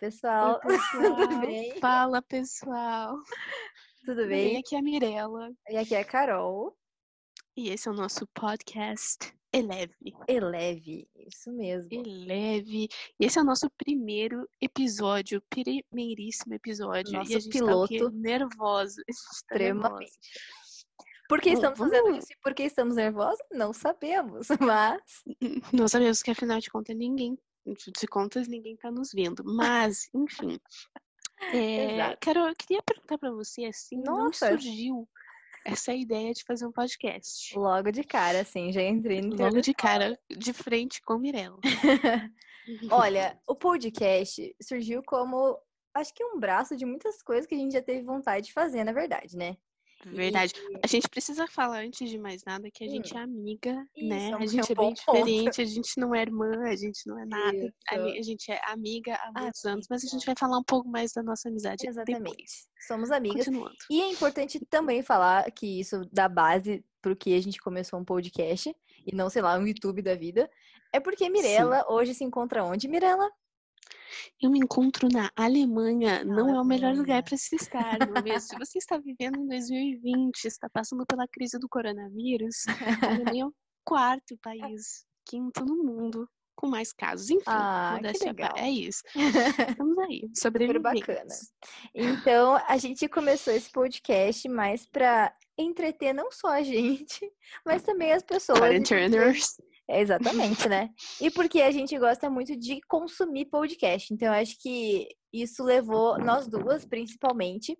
pessoal. Oi, pessoal. Tudo bem? Fala, pessoal. Tudo bem? bem? Aqui é a Mirella. E aqui é a Carol. E esse é o nosso podcast Eleve. Eleve, isso mesmo. Eleve. E esse é o nosso primeiro episódio, primeiríssimo episódio. Nosso e a gente tá piloto. tá nervoso. Extremamente. Por que estamos vamos- fazendo isso e por que estamos nervosos? Não sabemos, mas Não sabemos que afinal de contas ninguém, de contas ninguém tá nos vendo. Mas, enfim. É, eu queria perguntar pra você assim, não surgiu essa ideia de fazer um podcast? logo de cara, assim, já entrei no Logo de cara, de frente com Mirella. Olha, o podcast surgiu como, acho que um braço de muitas coisas que a gente já teve vontade de fazer, na verdade, né? Verdade. A gente precisa falar antes de mais nada que a Hum. gente é amiga, Isso, né? é um- A é gente é bem ponto. diferente, a gente não é irmã, a gente não é nada. A, Isso. gente é amiga há muitos anos, mas a gente vai falar um pouco mais da nossa amizade Exatamente. depois. Somos amigas. E é importante também falar que isso dá base pro que a gente começou um podcast e não, sei lá, um YouTube da vida. É porque Mirella hoje se encontra onde, Mirella? Eu me encontro na Alemanha, não é o melhor Alemanha. lugar para se estar, não é mesmo? Se você está vivendo em 2020, está passando pela crise do coronavírus, a Alemanha é o quarto país, quinto no mundo com mais casos. Enfim, Ah, que modéstia à legal. é isso. Estamos aí, Super sobrevivendo. bacana. Então, a gente começou esse podcast mais para entreter não só a gente, mas também as pessoas. Quarenteners. Exatamente, né? E porque a gente gosta muito de consumir podcast. Então, acho que isso levou nós duas, principalmente,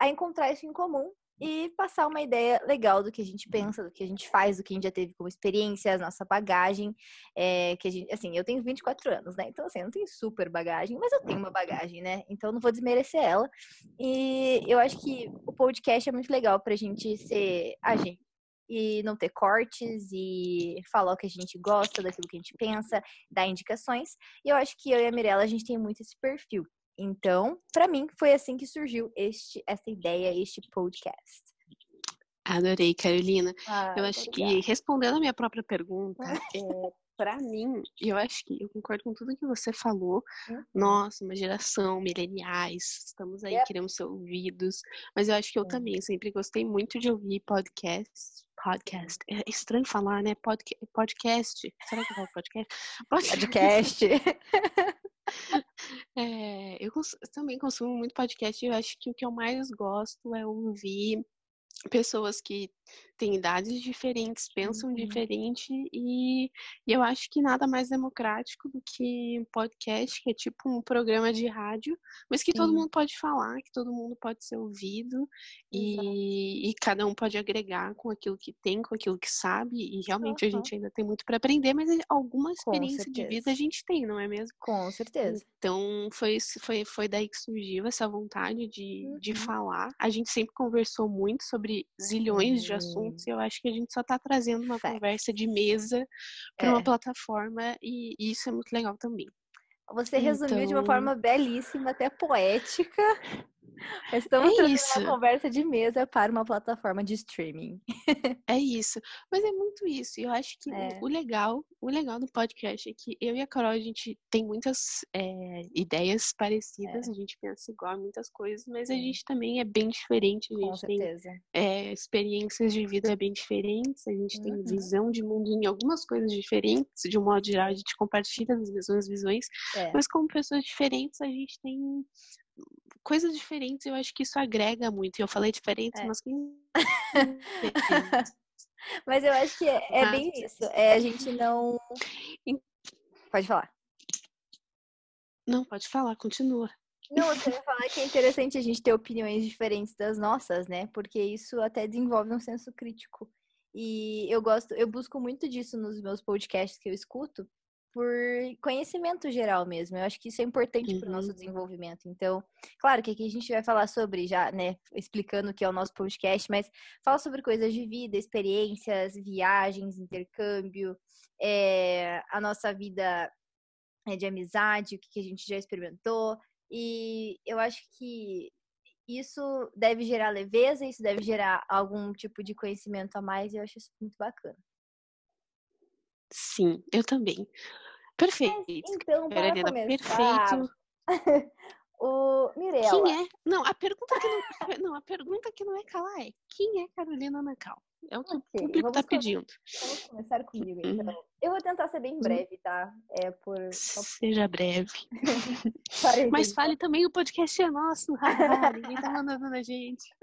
a encontrar isso em comum e passar uma ideia legal do que a gente pensa, do que a gente faz, do que a gente já teve como experiência, a nossa bagagem. É, que a gente, assim, eu tenho 24 anos, né? Então, assim, eu não tenho super bagagem, mas eu tenho uma bagagem, né? Então, não vou desmerecer ela. E eu acho que o podcast é muito legal pra gente ser a gente e não ter cortes e falar o que a gente gosta, daquilo que a gente pensa, dar indicações. E eu acho que eu e a Mirella, a gente tem muito esse perfil. Então, pra mim, foi assim que surgiu este, essa ideia, este podcast. Adorei, Carolina. Ah, Eu acho que, respondendo a minha própria pergunta, é, para mim, eu acho que eu concordo com tudo que você falou. Uhum. Nossa, uma geração, mileniais, estamos aí, Yep. queremos ser ouvidos. Mas eu acho que eu Sim. também sempre gostei muito de ouvir podcast. Podcast. É estranho falar, né? Podca podcast. Será que eu falo podcast? Podcast. É, eu, cons- eu também consumo muito podcast e eu acho que o que eu mais gosto é ouvir pessoas que têm idades diferentes, pensam Uhum. diferente e, e eu acho que nada mais democrático do que um podcast, que é tipo um programa de rádio, mas que todo Sim. mundo pode falar, que todo mundo pode ser ouvido e, e cada um pode agregar com aquilo que tem, com aquilo que sabe e realmente a Aham. gente ainda tem muito para aprender, mas alguma Com experiência de vida a gente tem, não é mesmo? Com certeza. Então, foi, isso- foi, foi daí que surgiu essa vontade de, de Uhum. falar. A gente sempre conversou muito sobre zilhões de Sim. Assuntos e eu acho que a gente só tá trazendo uma conversa de mesa para É. uma plataforma e, isso é muito legal também. Você resumiu de uma Então- forma belíssima, até poética. Estamos É isso. uma conversa de mesa para uma plataforma de streaming. É isso. Mas é muito isso. E eu acho que o- É. o, legal, o legal do podcast é que eu e a Carol, a gente tem muitas é, ideias parecidas, a gente pensa igual em muitas coisas, mas a É. Gente também é bem diferente. A Com gente tem certeza. é, experiências de vida bem diferentes, a gente tem Uhum. visão de mundo em algumas coisas diferentes, de um modo geral, a gente compartilha as mesmas visões, É. mas como pessoas diferentes, a gente tem coisas diferentes, eu acho que isso agrega muito. Eu falei diferentes, É. mas. Mas eu acho que é, é Ah, bem isso. É a gente não. Pode falar. Não, pode falar, continua. Não, eu só ia falar que é interessante a gente ter opiniões diferentes das nossas, né? Porque isso até desenvolve um senso crítico. E eu gosto, eu busco muito disso nos meus podcasts que eu escuto, por conhecimento geral mesmo. Eu acho que isso é importante para o nosso Uhum. desenvolvimento. Então, claro que aqui a gente vai falar sobre, já, né, explicando o que é o nosso podcast, mas fala sobre coisas de vida, experiências, viagens, intercâmbio, é, a nossa vida é, de amizade, o que que a gente já experimentou. E eu acho que isso deve gerar leveza, isso deve gerar algum tipo de conhecimento a mais, e eu acho isso muito bacana. Sim, eu também. Perfeito. Então, para Carolina, perfeito. o Mirella. Quem é? Não, a pergunta que não, não, a pergunta que não é calar é quem é Carolina Nacal? É o que okay, o público tá pedindo. Vamos começar comigo, uhum. então. Eu vou tentar ser bem breve, tá? É por. Seja breve. Mas fale também, o podcast é nosso. Ninguém tá mandando na gente.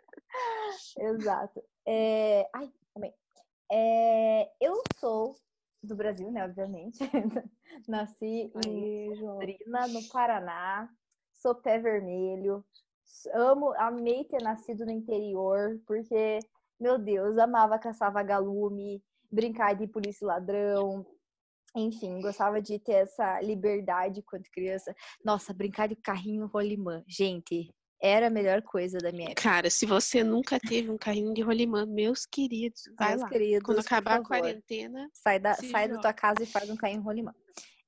Exato. É... Ai, também. É... Eu sou do Brasil, né? Obviamente. Nasci em Londrina, no Paraná. Sou pé vermelho. Amo, amei ter nascido no interior, porque meu Deus, amava caçar vagalume, brincar de polícia e ladrão. Enfim, gostava de ter essa liberdade quando criança. Nossa, brincar de carrinho rolimã. Gente, era a melhor coisa da minha época. Cara, se você nunca teve um carrinho de rolimã, meus queridos, vai meus lá. Queridos, Quando acabar a quarentena, sai da, sai da tua casa e faz um carrinho rolimã.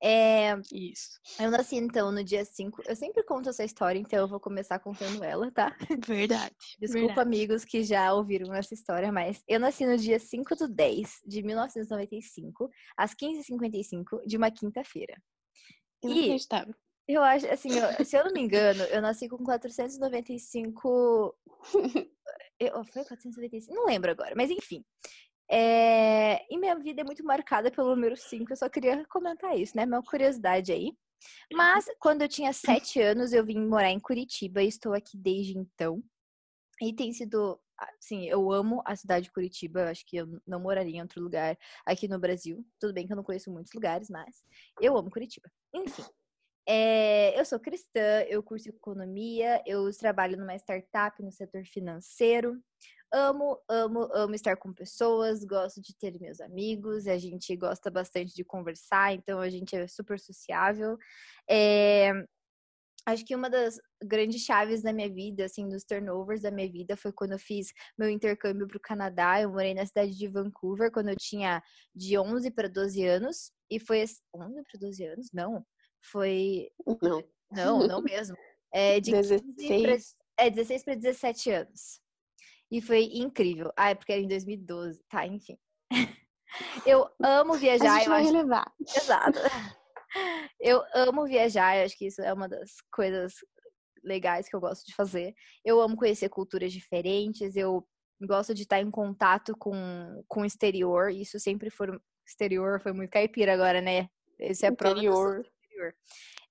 É, Isso. Eu nasci, então, no dia 5. Eu sempre conto essa história, então eu vou começar contando ela, tá? Verdade. Desculpa, verdade. amigos que já ouviram essa história, mas eu nasci no dia 5 do 10 de 1995, às 15h55 de uma quinta-feira. E eu acho, assim, eu, se eu não me engano, eu nasci com 495. eu, foi 495? Não lembro agora, mas enfim. É... E minha vida é muito marcada pelo número 5, eu só queria comentar isso, né? Uma curiosidade aí. Mas quando eu tinha sete anos, eu vim morar em Curitiba e estou aqui desde então. E tem sido, assim, eu amo a cidade de Curitiba, eu acho que eu não moraria em outro lugar aqui no Brasil. Tudo bem que eu não conheço muitos lugares, mas eu amo Curitiba. Enfim. É, eu sou cristã, eu curso economia, eu trabalho numa startup no setor financeiro. Amo, amo, amo estar com pessoas, gosto de ter meus amigos, a gente gosta bastante de conversar, então a gente é super sociável. É, acho que uma das grandes chaves da minha vida, assim, dos turnovers da minha vida, foi quando eu fiz meu intercâmbio para o Canadá. Eu morei na cidade de Vancouver quando eu tinha de 11 para 12 anos. E foi 11 para 12 anos? Não. Foi. Não. Não, não mesmo. É de 16. Pra... É, 16 para 17 anos. E foi incrível. Ah, é porque era em 2012. Tá, enfim. Eu amo viajar. A gente vai acho... relevar. Exato. Eu amo viajar, eu acho que isso é uma das coisas legais que eu gosto de fazer. Eu amo conhecer culturas diferentes, eu gosto de estar em contato com, com o exterior. Isso sempre foi. Exterior foi muito caipira agora, né? Esse é interior.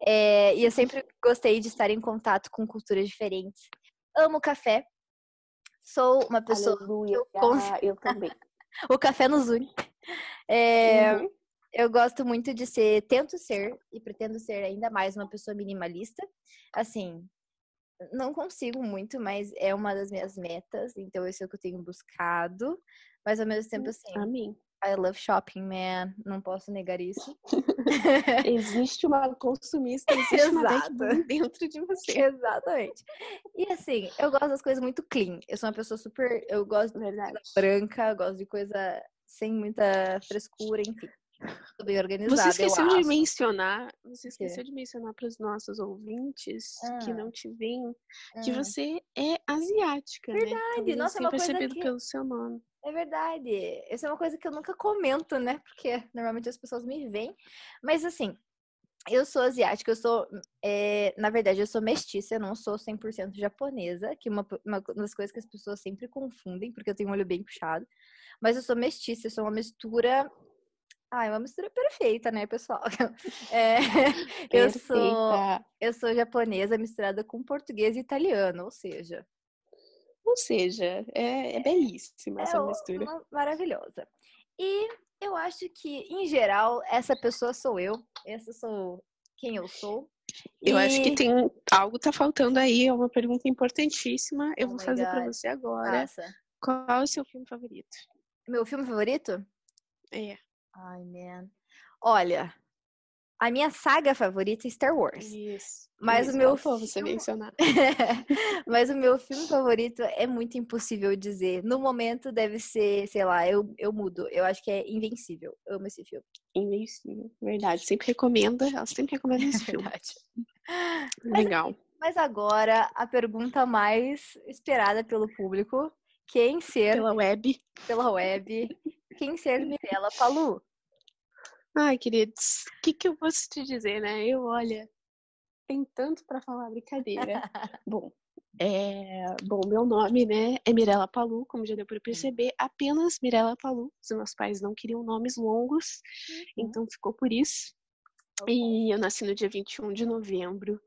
É, e eu sempre gostei de estar em contato com culturas diferentes. Amo café. Sou uma pessoa. Aleluia. Eu, cons... ah, eu também. o café nos une. É, uhum. Eu gosto muito de ser, tento ser e pretendo ser ainda mais uma pessoa minimalista. Assim, não consigo muito, mas é uma das minhas metas, então isso é o que eu tenho buscado. Mas ao mesmo tempo, assim, Amém. I love shopping, man. Não posso negar isso. existe uma consumista, existe Exato. uma dentro de você. Exatamente. E assim, eu gosto das coisas muito clean. Eu sou uma pessoa super. Eu gosto Verdade. de coisa branca, gosto de coisa sem muita frescura, enfim. Tô bem organizada. Você esqueceu de mencionar, você esqueceu de mencionar para os nossos ouvintes ah. que não te veem ah. que você é asiática, Verdade. né? Verdade, nossa, é uma coisa percebido que... pelo seu nome. É verdade. Essa é uma coisa que eu nunca comento, né? Porque normalmente as pessoas me veem. Mas assim, eu sou asiática, eu sou, é, na verdade, eu sou mestiça, eu não sou 100% japonesa, que uma, uma das coisas que as pessoas sempre confundem, porque eu tenho um olho bem puxado. Mas eu sou mestiça, eu sou uma mistura ah, é uma mistura perfeita, né, pessoal? É, eu sou eu sou japonesa misturada com português e italiano, ou seja. Ou seja, é, é belíssima é essa mistura. Maravilhosa. E eu acho que, em geral, essa pessoa sou eu. Essa sou quem eu sou. Eu e... acho que tem algo tá faltando aí, é uma pergunta importantíssima. Eu oh vou fazer para você agora. Nossa. Qual é o seu filme favorito? Meu filme favorito? É. Ai, man. Olha, a minha saga favorita é Star Wars. Isso. Mas isso, o meu filme... você mencionar. Mas o meu filme favorito é muito impossível dizer. No momento deve ser, sei lá, eu, eu mudo. Eu acho que é Invencível. Eu amo esse filme. Invencível, verdade. Sempre recomenda, ela sempre recomenda esse filme. Verdade. Legal. Mas, mas agora a pergunta mais esperada pelo público: quem ser pela web? Pela web quem ser Mirella Palu. Ai, queridos, o que, que eu posso te dizer, né? Eu, olha, tem tanto para falar, brincadeira. bom, é, bom, meu nome, né, é Mirella Palu, como já deu para perceber, apenas Mirella Palu. Os meus pais não queriam nomes longos, uhum. então ficou por isso. E eu nasci no dia 21 de novembro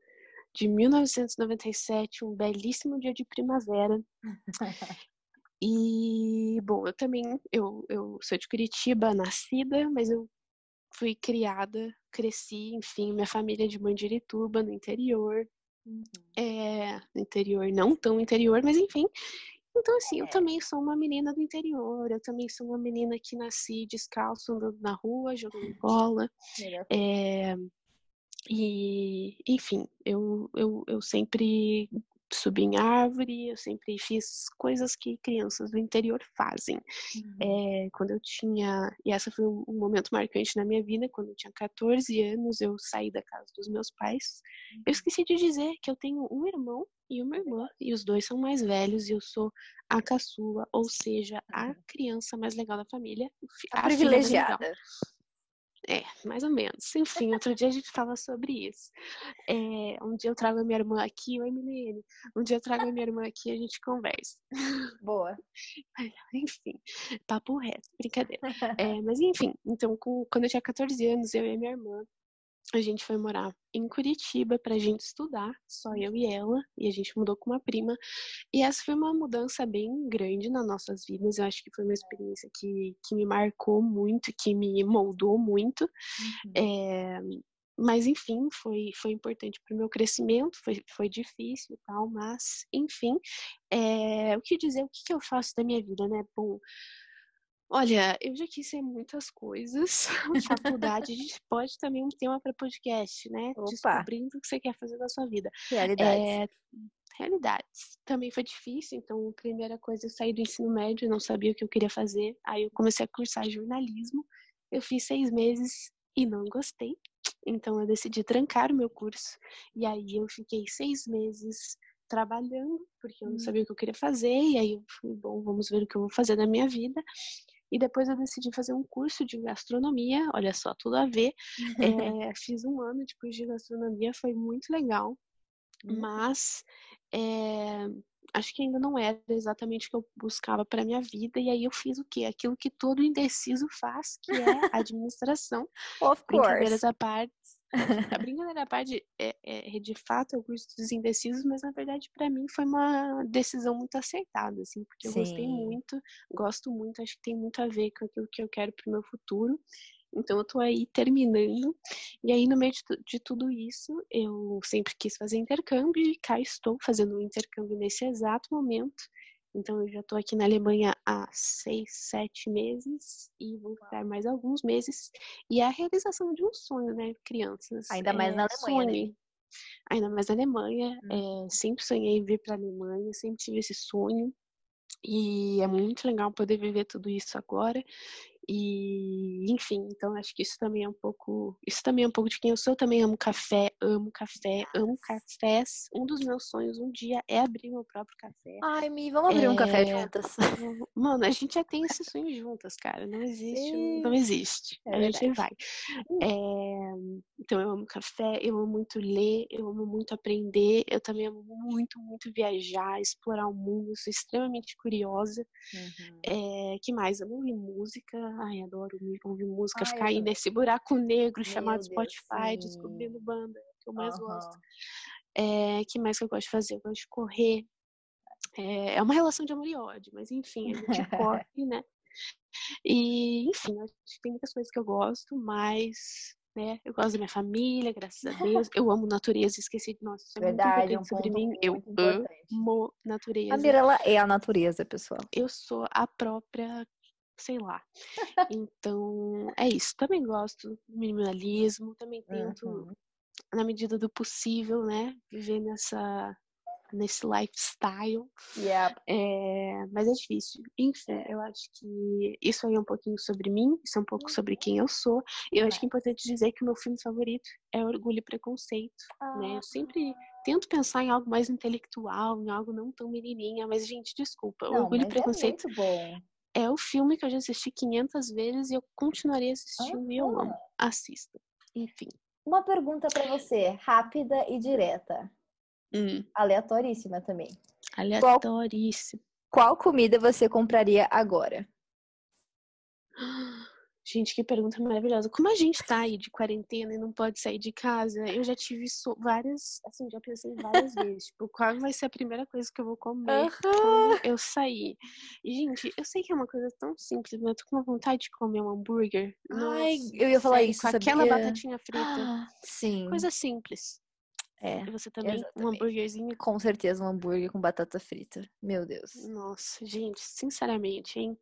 de 1997, um belíssimo dia de primavera. e, bom, eu também, eu, eu sou de Curitiba, nascida, mas eu fui criada, cresci, enfim, minha família é de Mandirituba, no interior. Uhum. É, no interior, não tão interior, mas enfim. Então, assim, é. eu também sou uma menina do interior, eu também sou uma menina que nasci descalço, andando na rua, jogando bola. É, e, enfim, eu, eu, eu sempre subi em árvore, eu sempre fiz coisas que crianças do interior fazem. Uhum. É, quando eu tinha, e essa foi um, um, momento marcante na minha vida, quando eu tinha 14 anos, eu saí da casa dos meus pais. Uhum. Eu esqueci de dizer que eu tenho um irmão e uma irmã, e os dois são mais velhos, e eu sou a caçula, ou seja, a criança mais legal da família. A, a privilegiada. É, mais ou menos. Enfim, outro dia a gente fala sobre isso. É, um dia eu trago a minha irmã aqui, oi Milene. Um dia eu trago a minha irmã aqui e a gente conversa. Boa. Enfim, papo reto, brincadeira. É, mas enfim, então com, quando eu tinha 14 anos, eu e a minha irmã, a gente foi morar em Curitiba pra gente estudar, só eu e ela, e a gente mudou com uma prima. E essa foi uma mudança bem grande nas nossas vidas. Eu acho que foi uma experiência que, que me marcou muito, que me moldou muito. Uhum. É, mas enfim, foi, foi importante para o meu crescimento, foi, foi difícil e tal, mas enfim, é, o que dizer, o que, que eu faço da minha vida, né? Bom, Olha, eu já quis ser muitas coisas. Faculdade, a gente pode também um tema para podcast, né? Opa. Descobrindo o que você quer fazer da sua vida. Realidades. É, realidades. Também foi difícil, então, a primeira coisa, eu saí do ensino médio, não sabia o que eu queria fazer. Aí eu comecei a cursar jornalismo. Eu fiz seis meses e não gostei. Então, eu decidi trancar o meu curso. E aí eu fiquei seis meses trabalhando, porque eu não hum. sabia o que eu queria fazer. E aí eu fui, bom, vamos ver o que eu vou fazer da minha vida. E depois eu decidi fazer um curso de gastronomia, olha só, tudo a ver. É, fiz um ano de curso de gastronomia, foi muito legal, uhum. mas é, acho que ainda não era exatamente o que eu buscava para minha vida. E aí eu fiz o quê? Aquilo que todo indeciso faz, que é administração. of course. à parte. A brincadeira à parte é, é, de fato é o curso dos indecisos, mas na verdade para mim foi uma decisão muito acertada, assim, porque eu Sim. gostei muito, gosto muito, acho que tem muito a ver com aquilo que eu quero pro meu futuro. Então eu tô aí terminando. E aí, no meio de, de, tudo isso, eu sempre quis fazer intercâmbio e cá estou fazendo um intercâmbio nesse exato momento. Então eu já estou aqui na Alemanha há seis, sete meses e vou ficar mais alguns meses. E é a realização de um sonho, né, crianças? Ainda mais é, na Alemanha, sonho. né? Ainda mais na Alemanha. Hum. É, sempre sonhei em vir para a Alemanha, sempre tive esse sonho. E é muito legal poder viver tudo isso agora. E, enfim, então acho que isso também é um pouco. Isso também é um pouco de quem eu sou. Eu também amo café, amo café, amo cafés. Um dos meus sonhos um dia é abrir meu próprio café. Ai, Mi, vamos abrir é... um café juntas. Mano, a gente já tem esse sonho juntas, cara. Não existe, Sim. não existe. É a gente vai. É... Então eu amo café, eu amo muito ler, eu amo muito aprender, eu também amo muito, muito viajar, explorar o mundo, sou extremamente curiosa. Uhum. É... que mais? Amo música Ai, adoro ouvir música, Ai, ficar aí nesse buraco negro Meu chamado Deus, Spotify, sim. descobrindo banda, que eu mais uhum. gosto. É, que mais que eu gosto de fazer? Eu gosto de correr. É, é uma relação de amor e ódio, mas enfim, a gente corre, né? E, enfim, tem muitas coisas que eu gosto, mas né? Eu gosto da minha família, graças a Deus. Eu amo natureza, esqueci de nossa, isso é Verdade, importante um sobre mim. Eu amo natureza. A Mirella é a natureza, pessoal. Eu sou a própria sei lá. Então, é isso. Também gosto do minimalismo, também tento, uhum. na medida do possível, né, viver nessa nesse lifestyle. Yep. É, mas é difícil. Enfim, eu acho que isso aí é um pouquinho sobre mim, isso é um pouco sobre quem eu sou. E eu acho que é importante dizer que o meu filme favorito é Orgulho e Preconceito. Ah. Né? Eu sempre tento pensar em algo mais intelectual, em algo não tão menininha, mas, gente, desculpa. Não, Orgulho e é Preconceito é é o filme que eu já assisti 500 vezes e eu continuarei assistindo ah, e eu amo. Assista. Enfim. Uma pergunta para você, rápida e direta. Hum. Aleatoríssima também. Aleatoríssima. Qual, qual comida você compraria agora? Gente, que pergunta maravilhosa. Como a gente tá aí de quarentena e não pode sair de casa, eu já tive so várias, assim, já pensei várias vezes, tipo, qual vai ser a primeira coisa que eu vou comer uhum. quando eu sair? E, gente, eu sei que é uma coisa tão simples, mas eu tô com vontade de comer um hambúrguer. Ai, Nossa, eu ia falar isso, Com sabia? aquela batatinha frita. Ah, sim. Coisa simples. É. E você também, exatamente. um hambúrguerzinho? Com certeza, um hambúrguer com batata frita. Meu Deus. Nossa, gente, sinceramente, hein?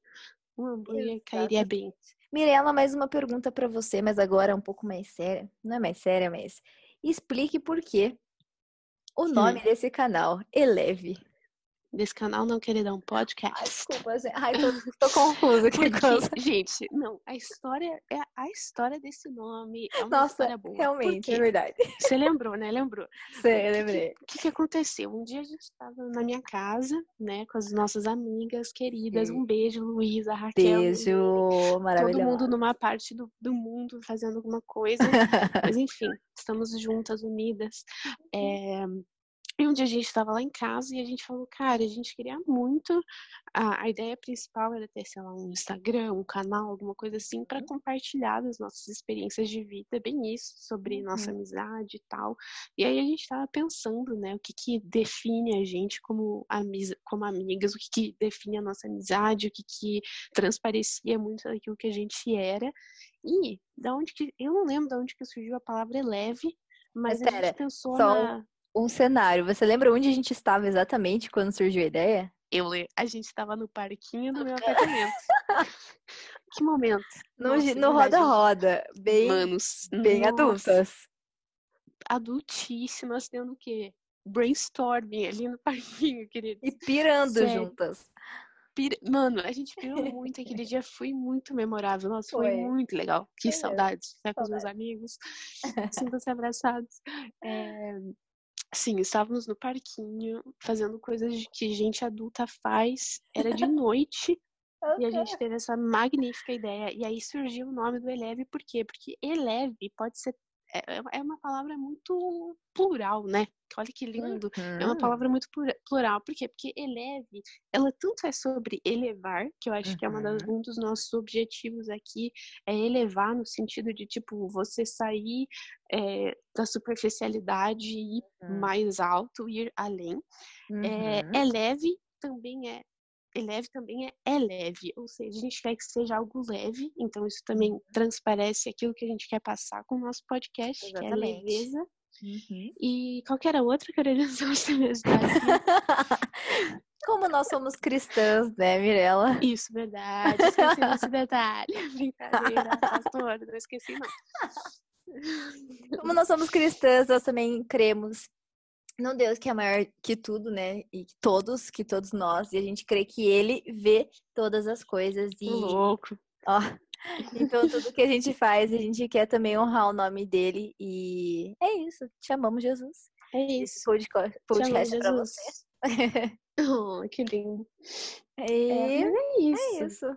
Um hambúrguer exatamente. cairia bem. Mirela, mais uma pergunta para você, mas agora um pouco mais séria. Não é mais séria, mas explique por que o nome Sim. desse canal, Eleve desse canal Não Querer Dar um Podcast. Ai, desculpa, gente. Ai, tô, tô confusa. Que Porque, gente, não, a história é a história desse nome. É uma Nossa, história boa. realmente, é verdade. Você lembrou, né? Lembrou. Sim, lembrei. O que, que, que, aconteceu? Um dia a gente estava na minha casa, né, com as nossas amigas queridas. Sim. Um beijo, Luísa, Raquel. Beijo, maravilhoso. Todo mundo numa parte do, do mundo fazendo alguma coisa. Mas enfim, estamos juntas, unidas. É, e um dia a gente estava lá em casa e a gente falou, cara, a gente queria muito. A, a ideia principal era ter, sei lá, um Instagram, um canal, alguma coisa assim, para uhum. compartilhar as nossas experiências de vida, bem isso, sobre uhum. nossa amizade e tal. E aí a gente estava pensando, né, o que, que define a gente como, amiz como amigas, o que, que define a nossa amizade, o que, que transparecia muito daquilo que a gente era. E da onde que. Eu não lembro de onde que surgiu a palavra leve, mas, mas a gente pensou só na um cenário. Você lembra onde a gente estava exatamente quando surgiu a ideia? Eu a gente estava no parquinho do meu apartamento. que momento. No, no roda-roda, bem, Manos, bem nossa. adultas. Adultíssimas, tendo o quê? Brainstorming ali no parquinho, querido. E pirando Sério. juntas. Mano, a gente pirou muito aquele dia, foi muito memorável. Nossa, foi, foi muito legal. Que foi saudades, estar com os meus amigos, sintam-se abraçados. É, Sim, estávamos no parquinho, fazendo coisas que gente adulta faz. Era de noite. E a gente teve essa magnífica ideia. E aí surgiu o nome do Eleve, por quê? Porque Eleve pode ser é, é uma palavra muito plural, né? Olha que lindo. Uhum. É uma palavra muito plural. Por quê? Porque eleve, ela tanto é sobre elevar, que eu acho uhum. que é das, um dos nossos objetivos aqui, é elevar no sentido de, tipo, você sair é, da superficialidade e ir uhum. mais alto, ir além. É, uhum. eleve também é leve também é, é leve, ou seja, a gente quer que seja algo leve, então isso também uhum. transparece aquilo que a gente quer passar com o nosso podcast, Exatamente. que é a leveza. Uhum. E qualquer outra que você me ajudar Como nós somos cristãs, né, Mirella? Isso, verdade. Esqueci esse detalhe. Brincadeira, pastor, não esqueci não. Como nós somos cristãs, nós também cremos num Deus que é maior que tudo, né? E que todos, que todos nós. E a gente crê que Ele vê todas as coisas. E, louco. Ó, então, tudo que a gente faz, a gente quer também honrar o nome dele. E é isso. Chamamos Jesus. É isso. Esse podcast, podcast pra você. oh, que lindo. É, é, é, isso. É isso.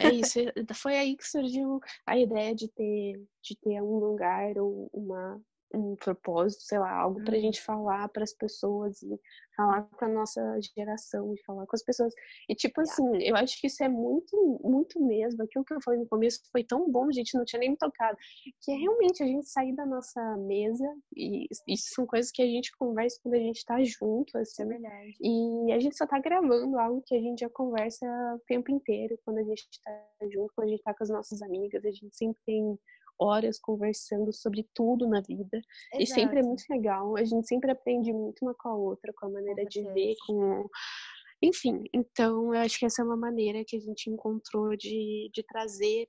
É isso. Foi aí que surgiu a ideia de ter, de ter um lugar ou uma, um propósito, sei lá, algo para a uhum. gente falar para as pessoas e falar com a nossa geração e falar com as pessoas. E tipo assim, eu acho que isso é muito, muito mesmo. Aquilo que eu falei no começo foi tão bom, a gente não tinha nem me tocado, que é realmente a gente sair da nossa mesa e isso são coisas que a gente conversa quando a gente tá junto, assim. É verdade. E a gente só tá gravando algo que a gente já conversa o tempo inteiro quando a gente tá junto, quando a gente tá com as nossas amigas, a gente sempre tem horas conversando sobre tudo na vida. Exato. E sempre é muito legal. A gente sempre aprende muito uma com a outra, com a maneira com de ver, com. Enfim, então eu acho que essa é uma maneira que a gente encontrou de, de trazer,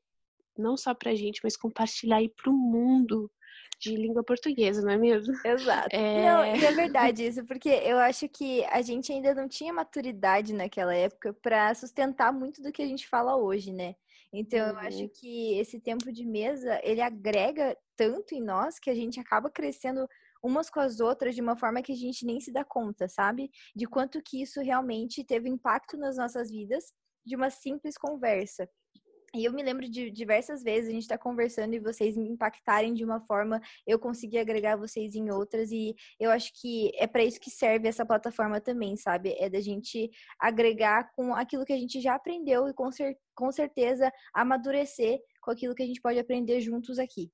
não só pra gente, mas compartilhar aí pro mundo de língua portuguesa, não é mesmo? Exato. É... Não, e é verdade isso, porque eu acho que a gente ainda não tinha maturidade naquela época para sustentar muito do que a gente fala hoje, né? Então, uhum. eu acho uhum. que esse tempo de mesa, ele agrega tanto em nós que a gente acaba crescendo umas com as outras de uma forma que a gente nem se dá conta, sabe? De quanto que isso realmente teve impacto nas nossas vidas de uma simples conversa. E eu me lembro de diversas vezes a gente estar tá conversando e vocês me impactarem de uma forma, eu conseguir agregar vocês em outras. E eu acho que é para isso que serve essa plataforma também, sabe? É da gente agregar com aquilo que a gente já aprendeu e com, cer com certeza amadurecer com aquilo que a gente pode aprender juntos aqui.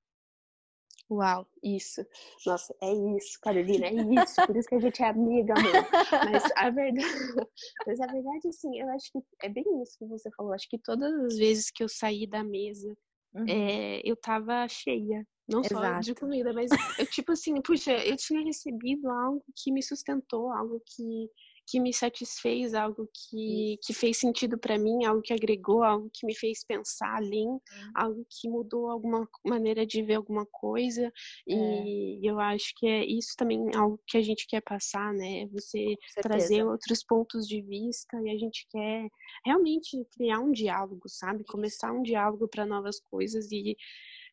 Uau, isso. Nossa, é isso, Carolina, é isso. Por isso que a gente é amiga, amor. Mas a verdade, mas a verdade, assim, eu acho que é bem isso que você falou. Acho que todas as vezes que eu saí da mesa, uhum. é, eu tava cheia. Não Exato. só de comida, mas eu, tipo assim, puxa, eu tinha recebido algo que me sustentou, algo que que me satisfez, algo que, que fez sentido para mim, algo que agregou, algo que me fez pensar além, uhum. algo que mudou alguma maneira de ver alguma coisa. É. E eu acho que é isso também algo que a gente quer passar, né? Você trazer outros pontos de vista e a gente quer realmente criar um diálogo, sabe? Começar um diálogo para novas coisas e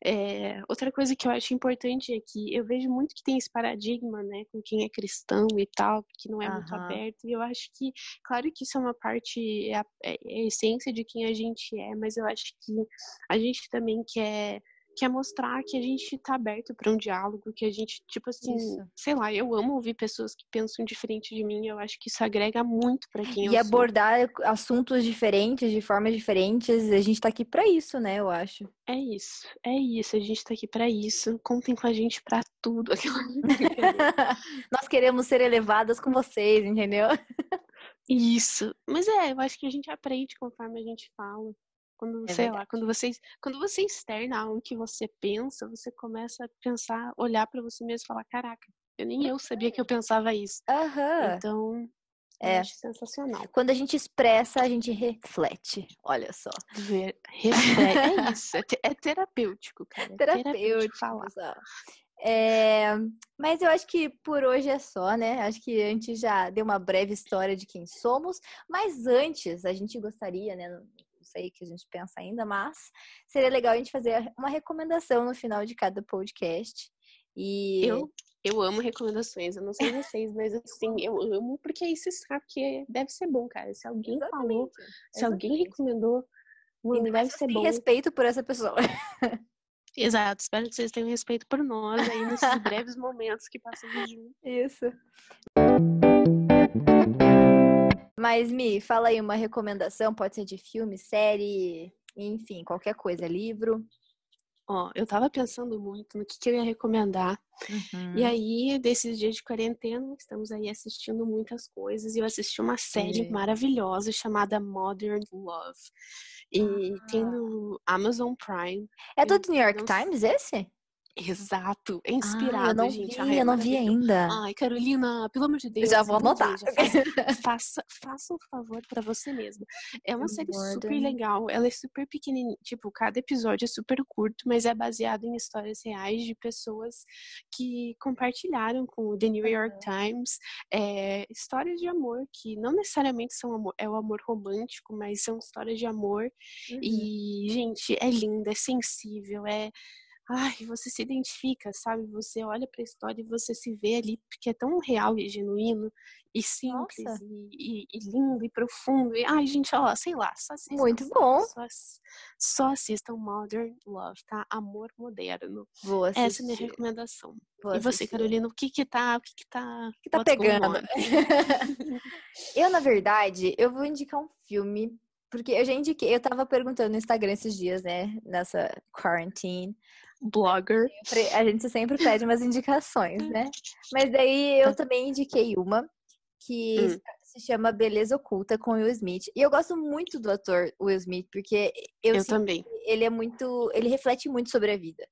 é, outra coisa que eu acho importante é que eu vejo muito que tem esse paradigma, né, com quem é cristão e tal, que não é uhum. muito aberto, e eu acho que, claro que isso é uma parte, é a, é a essência de quem a gente é, mas eu acho que a gente também quer que é mostrar que a gente tá aberto para um diálogo, que a gente, tipo assim, isso. sei lá, eu amo ouvir pessoas que pensam diferente de mim, eu acho que isso agrega muito para quem e eu E abordar assuntos diferentes, de formas diferentes, a gente tá aqui para isso, né, eu acho. É isso, é isso, a gente tá aqui para isso. Contem com a gente para tudo. Nós queremos ser elevadas com vocês, entendeu? Isso. Mas é, eu acho que a gente aprende conforme a gente fala. Quando, é sei verdade. lá, quando você, quando você externa algo que você pensa, você começa a pensar, olhar para você mesmo e falar, caraca, eu nem eu sabia que eu pensava isso. Uhum. Então, é. acho sensacional. Quando a gente expressa, a gente reflete. Olha só. Ver, reflete. é isso. É, é terapêutico, cara. É terapêutico, terapêutico falar. É, mas eu acho que por hoje é só, né? Acho que a gente já deu uma breve história de quem somos. Mas antes, a gente gostaria, né? Aí que a gente pensa ainda, mas seria legal a gente fazer uma recomendação no final de cada podcast. E eu, eu amo recomendações, eu não sei vocês, mas assim, eu amo porque aí você sabe que deve ser bom, cara. Se alguém Exatamente. falou, se Exatamente. alguém recomendou, mano, deve ser bom. respeito por essa pessoa. Exato, espero que vocês tenham respeito por nós aí nesses breves momentos que passamos juntos. Isso. Mas, Mi, fala aí uma recomendação, pode ser de filme, série, enfim, qualquer coisa, livro. Ó, eu tava pensando muito no que, que eu ia recomendar. Uhum. E aí, desses dias de quarentena, estamos aí assistindo muitas coisas. E eu assisti uma série maravilhosa chamada Modern Love. E ah. tem no Amazon Prime. É do New York Times esse? Exato, é inspirado, ah, eu não gente. Vi, Ai, eu não vi ainda. Ai, Carolina, pelo amor de Deus. Já vou anotar. Veja, faça, faça um favor para você mesma. É uma série super legal, ela é super pequenininha, tipo, cada episódio é super curto, mas é baseado em histórias reais de pessoas que compartilharam com o The New York Times é, histórias de amor que não necessariamente são amor, é o amor romântico, mas são histórias de amor. Uhum. E, gente, é linda, é sensível, é ai, você se identifica, sabe? Você olha para a história e você se vê ali, porque é tão real e genuíno e simples e, e, e, lindo e profundo. E, ai, gente, ó, sei lá, só assistam. Muito bom. Só, só assistam Modern Love, tá? Amor moderno. Vou assistir. Essa é a minha recomendação. Vou e você, Carolina, o que que tá, o que que tá... O que tá pegando? eu, na verdade, eu vou indicar um filme porque eu já indiquei, eu tava perguntando no Instagram esses dias, né? Nessa quarantine blogger. A gente sempre pede umas indicações, né? Mas daí eu também indiquei uma que hum. se chama Beleza Oculta com Will Smith. E eu gosto muito do ator Will Smith, porque eu, eu também. ele é muito. ele reflete muito sobre a vida.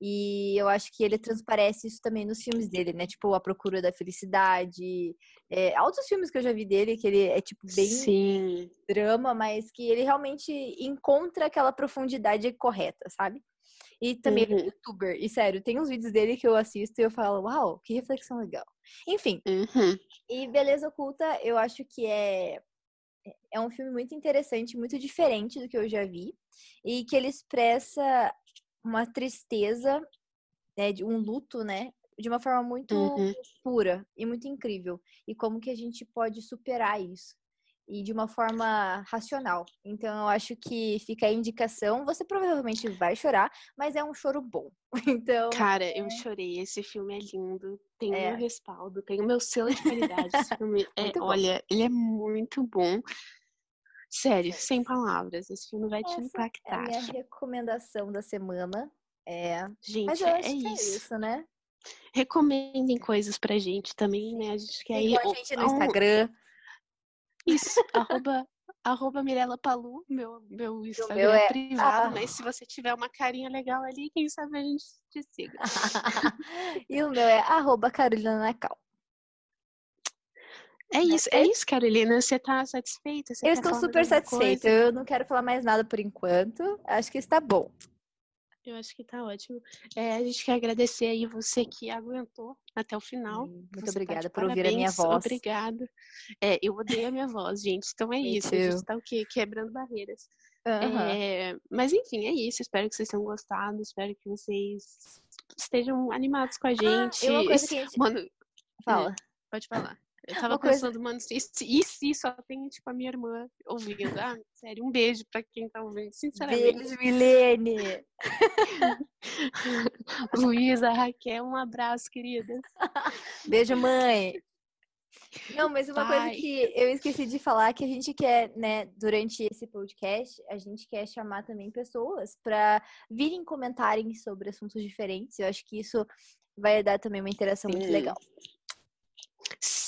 E eu acho que ele transparece isso também nos filmes dele, né? Tipo, A Procura da Felicidade. É, altos filmes que eu já vi dele, que ele é, tipo, bem Sim. drama, mas que ele realmente encontra aquela profundidade correta, sabe? E também uhum. ele é uhum. youtuber. E sério, tem uns vídeos dele que eu assisto e eu falo, uau, que reflexão legal. Enfim. Uhum. E Beleza Oculta, eu acho que é. É um filme muito interessante, muito diferente do que eu já vi. E que ele expressa uma tristeza, né, de um luto, né? De uma forma muito uhum. pura e muito incrível. E como que a gente pode superar isso. E de uma forma racional. Então eu acho que fica a indicação. Você provavelmente vai chorar, mas é um choro bom. Então. Cara, eu chorei. Esse filme é lindo. Tem o é. meu respaldo, tem o meu selo de qualidade. Esse filme é, olha, ele é muito bom. Sério, sem palavras. Esse filme vai Essa te impactar. É a minha recomendação da semana. É. Gente, Mas eu acho é, que isso. é isso, né? Recomendem coisas pra gente também, né? A gente quer ir. a gente no Instagram. Isso, arroba, arroba Mirella Palu, meu, meu Instagram meu é... privado, ah. mas se você tiver uma carinha legal ali, quem sabe a gente te siga. e o meu é arroba Carolina Nacal. É isso, é isso, Carolina. Você tá satisfeita? Você eu estou super satisfeita. Eu não quero falar mais nada por enquanto. Acho que está bom. Eu acho que tá ótimo. É, a gente quer agradecer aí você que aguentou até o final. Muito você obrigada tá por ouvir a minha voz. Obrigada. É, eu odeio a minha voz, gente. Então é isso. A gente tá o quê? Quebrando barreiras. Uhum. É, mas enfim, é isso. Espero que vocês tenham gostado. Espero que vocês estejam animados com a gente. Ah, uma coisa que a gente... Mano, fala. Pode falar. Eu tava pensando, coisa... mano, e se só tem, tipo, a minha irmã ouvindo? Ah, sério, um beijo pra quem tá ouvindo, sinceramente. Beijo, Milene! Luísa, Raquel, um abraço, querida. beijo, mãe! Não, mas uma Pai. coisa que eu esqueci de falar que a gente quer, né, durante esse podcast, a gente quer chamar também pessoas para virem comentarem sobre assuntos diferentes. Eu acho que isso vai dar também uma interação Sim. muito legal.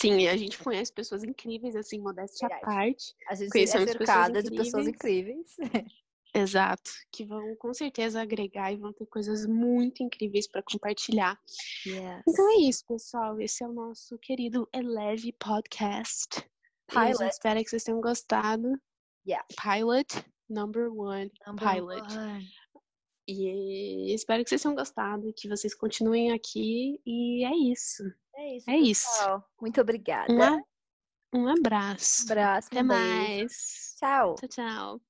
Sim, a gente conhece pessoas incríveis, assim, modéstia à parte. A gente é cercada de pessoas incríveis. Exato, que vão com certeza agregar e vão ter coisas muito incríveis para compartilhar. Yes. Então é isso, pessoal. Esse é o nosso querido Eleve Podcast. Pilot. espero que vocês tenham gostado. Yeah. Pilot number one. Number pilot. One. E espero que vocês tenham gostado, que vocês continuem aqui. E é isso. É isso. É isso. Muito obrigada. Um, um abraço. abraço. Até um mais. Tchau. Tchau, tchau.